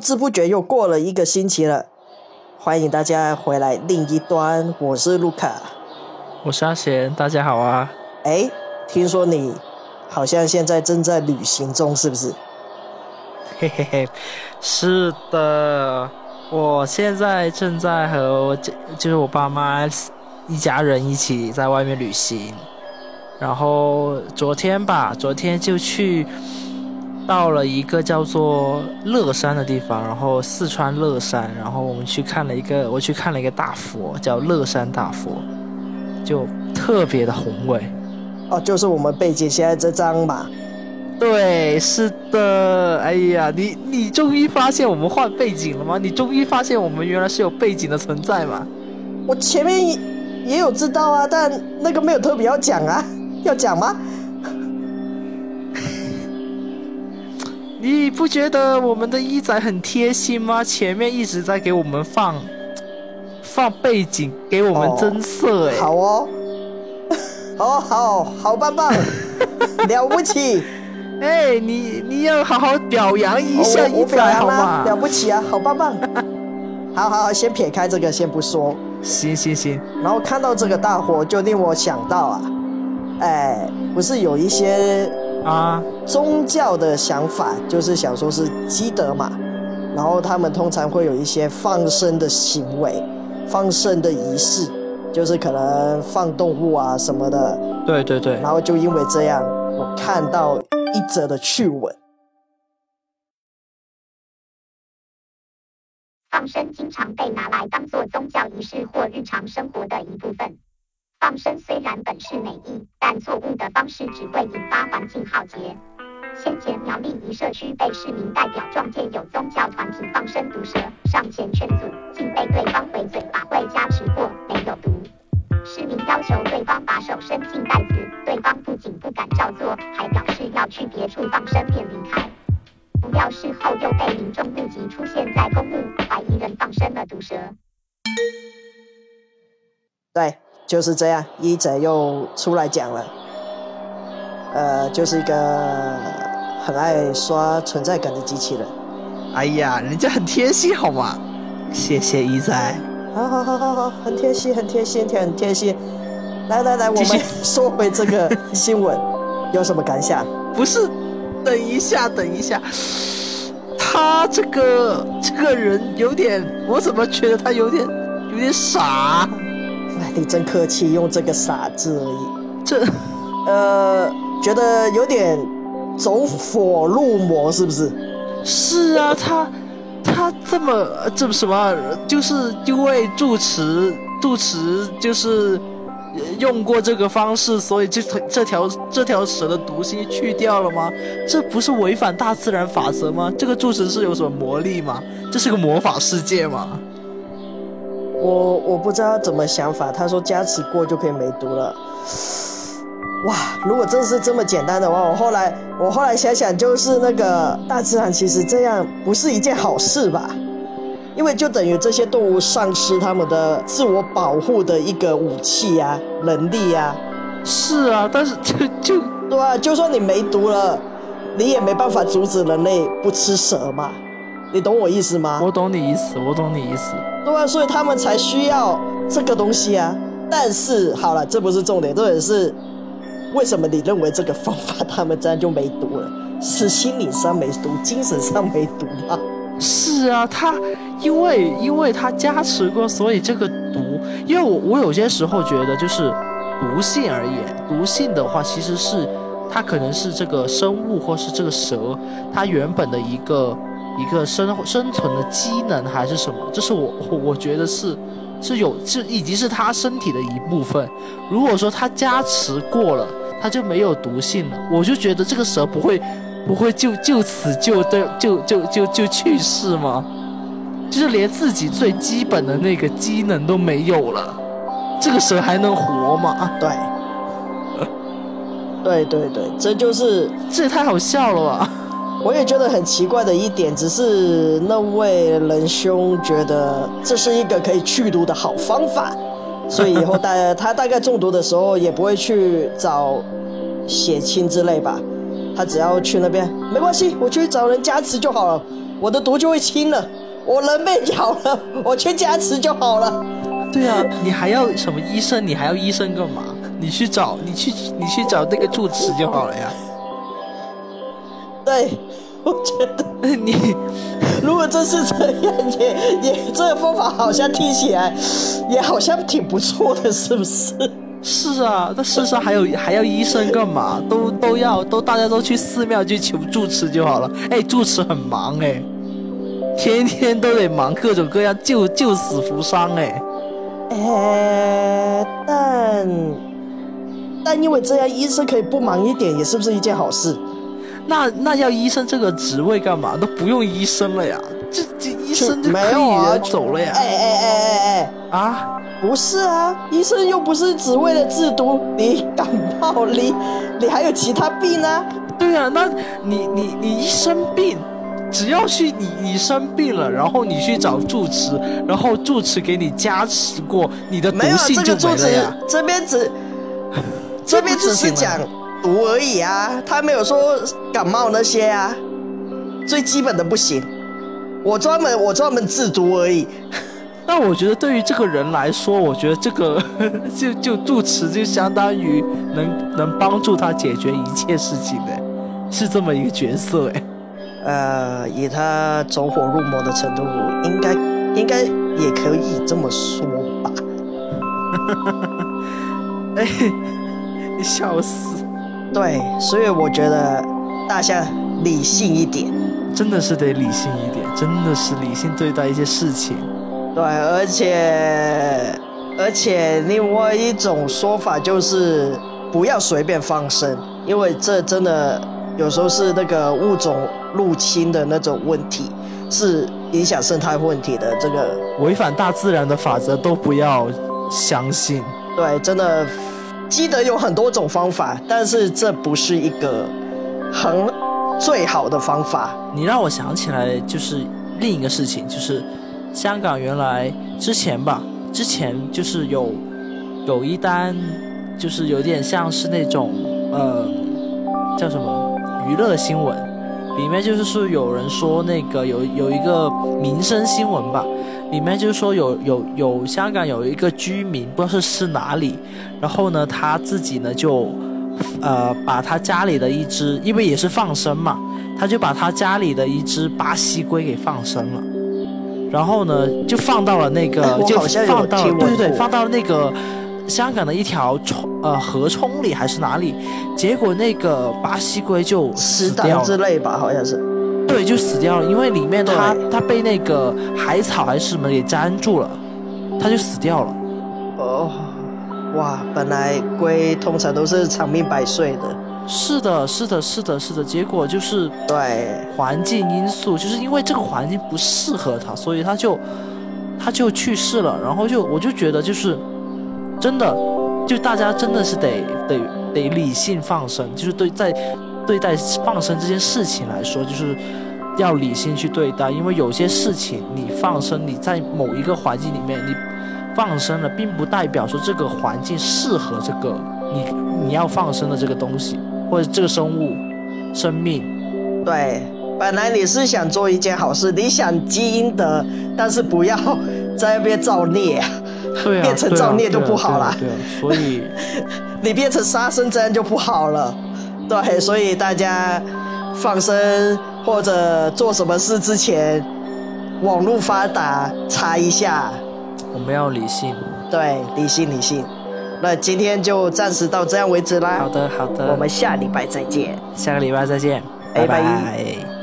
不知不觉又过了一个星期了，欢迎大家回来另一端，我是卢卡，我是阿贤，大家好啊！哎，听说你好像现在正在旅行中，是不是？嘿嘿嘿，是的，我现在正在和我就是我爸妈一家人一起在外面旅行，然后昨天吧，昨天就去。到了一个叫做乐山的地方，然后四川乐山，然后我们去看了一个，我去看了一个大佛，叫乐山大佛，就特别的宏伟。哦，就是我们背景现在这张嘛。对，是的。哎呀，你你终于发现我们换背景了吗？你终于发现我们原来是有背景的存在吗？我前面也有知道啊，但那个没有特别要讲啊，要讲吗？你不觉得我们的一仔很贴心吗？前面一直在给我们放放背景，给我们增色。哎，好哦，好好好棒棒，了不起！哎，你你要好好表扬一下一仔好吗？了不起啊，好棒棒！好好好，先撇开这个，先不说。行行行。然后看到这个大火，就令我想到啊，哎，不是有一些。啊，宗教的想法就是想说是积德嘛，然后他们通常会有一些放生的行为，放生的仪式，就是可能放动物啊什么的。对对对。然后就因为这样，我看到一则的趣闻。放生经常被拿来当做宗教仪式或日常生活的一部分。放生虽然本是美意，但错误的方式只会引发环境浩劫。先前苗栗一社区被市民代表撞见有宗教团体放生毒蛇，上前劝阻，竟被对方回嘴法会加持过，没有毒。市民要求对方把手伸进袋子，对方不仅不敢照做，还表示要去别处放生便离开。不料事后又被民众目击出现在公墓，怀疑人放生了毒蛇。对。就是这样，一仔又出来讲了，呃，就是一个很爱刷存在感的机器人。哎呀，人家很贴心好吗？谢谢一仔。好好好好好，很贴心，很贴心，很贴心。来来来，我们说回这个新闻，有什么感想？不是，等一下，等一下，他这个这个人有点，我怎么觉得他有点有点傻？你真客气，用这个“傻”字而已。这，呃，觉得有点走火入魔，是不是？是啊，他他这么这什么，就是因为住持住持就是用过这个方式，所以这这条这条蛇的毒性去掉了吗？这不是违反大自然法则吗？这个住持是有什么魔力吗？这是个魔法世界吗？我我不知道怎么想法，他说加持过就可以没毒了。哇，如果真是这么简单的话，我后来我后来想想，就是那个大自然其实这样不是一件好事吧？因为就等于这些动物丧失他们的自我保护的一个武器呀、能力呀。是啊，但是就就对啊，就算你没毒了，你也没办法阻止人类不吃蛇嘛。你懂我意思吗？我懂你意思，我懂你意思。对啊，所以他们才需要这个东西啊。但是好了，这不是重点，重点是为什么你认为这个方法他们这样就没毒了？是心理上没毒，精神上没毒吗？是啊，他因为因为他加持过，所以这个毒，因为我我有些时候觉得就是毒性而言，毒性的话其实是它可能是这个生物或是这个蛇它原本的一个。一个生生存的机能还是什么？这是我我我觉得是是有是已经是他身体的一部分。如果说他加持过了，他就没有毒性了。我就觉得这个蛇不会不会就就此就对就就就就去世吗？就是连自己最基本的那个机能都没有了，这个蛇还能活吗？啊，对，对对对，这就是这也太好笑了吧！我也觉得很奇怪的一点，只是那位仁兄觉得这是一个可以去毒的好方法，所以以后大他大概中毒的时候也不会去找血清之类吧，他只要去那边没关系，我去找人加持就好了，我的毒就会清了。我人被咬了，我去加持就好了。对啊，你还要什么医生？你还要医生干嘛？你去找你去你去找那个住持就好了呀。对，我觉得 你如果真是这样，也也这个方法好像听起来也好像挺不错的，是不是？是啊，那世上还有还要医生干嘛？都都要都大家都去寺庙去求住持就好了。哎，住持很忙哎，天天都得忙各种各样救救死扶伤哎。哎，但但因为这样，医生可以不忙一点，也是不是一件好事？那那要医生这个职位干嘛？都不用医生了呀，这这医生就可以走了呀。哎哎哎哎哎啊！不是啊，医生又不是只为了制毒，你感冒，你你还有其他病啊？对啊，那你你你一生病，只要去你你生病了，然后你去找住持，然后住持给你加持过，你的毒性就没了呀。这边只这边 只是讲毒而已啊，他没有说感冒那些啊，最基本的不行。我专门我专门制毒而已。那我觉得对于这个人来说，我觉得这个 就就住持就相当于能能帮助他解决一切事情的，是这么一个角色哎。呃，以他走火入魔的程度，应该应该也可以这么说吧。哎，笑死。对，所以我觉得大家理性一点，真的是得理性一点，真的是理性对待一些事情。对，而且而且另外一种说法就是不要随便放生，因为这真的有时候是那个物种入侵的那种问题，是影响生态问题的。这个违反大自然的法则都不要相信。对，真的记得有很多种方法，但是这不是一个很最好的方法。你让我想起来就是另一个事情，就是。香港原来之前吧，之前就是有有一单，就是有点像是那种呃叫什么娱乐新闻，里面就是说有人说那个有有一个民生新闻吧，里面就是说有有有香港有一个居民不知道是是哪里，然后呢他自己呢就呃把他家里的一只，因为也是放生嘛，他就把他家里的一只巴西龟给放生了。然后呢，就放到了那个，就放到了对对对，放到了那个香港的一条冲呃河冲里还是哪里？结果那个巴西龟就死掉之类吧，好像是。对，就死掉了，因为里面它它被那个海草还是什么给粘住了，它就死掉了。哦，哇，本来龟通常都是长命百岁的。是的，是的，是的，是的，结果就是对环境因素，就是因为这个环境不适合它，所以它就它就去世了。然后就我就觉得就是真的，就大家真的是得得得理性放生，就是对在对待放生这件事情来说，就是要理性去对待，因为有些事情你放生，你在某一个环境里面你放生了，并不代表说这个环境适合这个你你要放生的这个东西。或者这个生物，生命，对，本来你是想做一件好事，你想积阴德，但是不要 在那边造孽，对，变成造孽就不好了。对，所以 你变成杀生，这样就不好了。对，所以大家放生或者做什么事之前，网络发达，查一下。我们要理性。对，理性，理性。那今天就暂时到这样为止啦。好的，好的，我们下礼拜再见。下个礼拜再见，拜拜。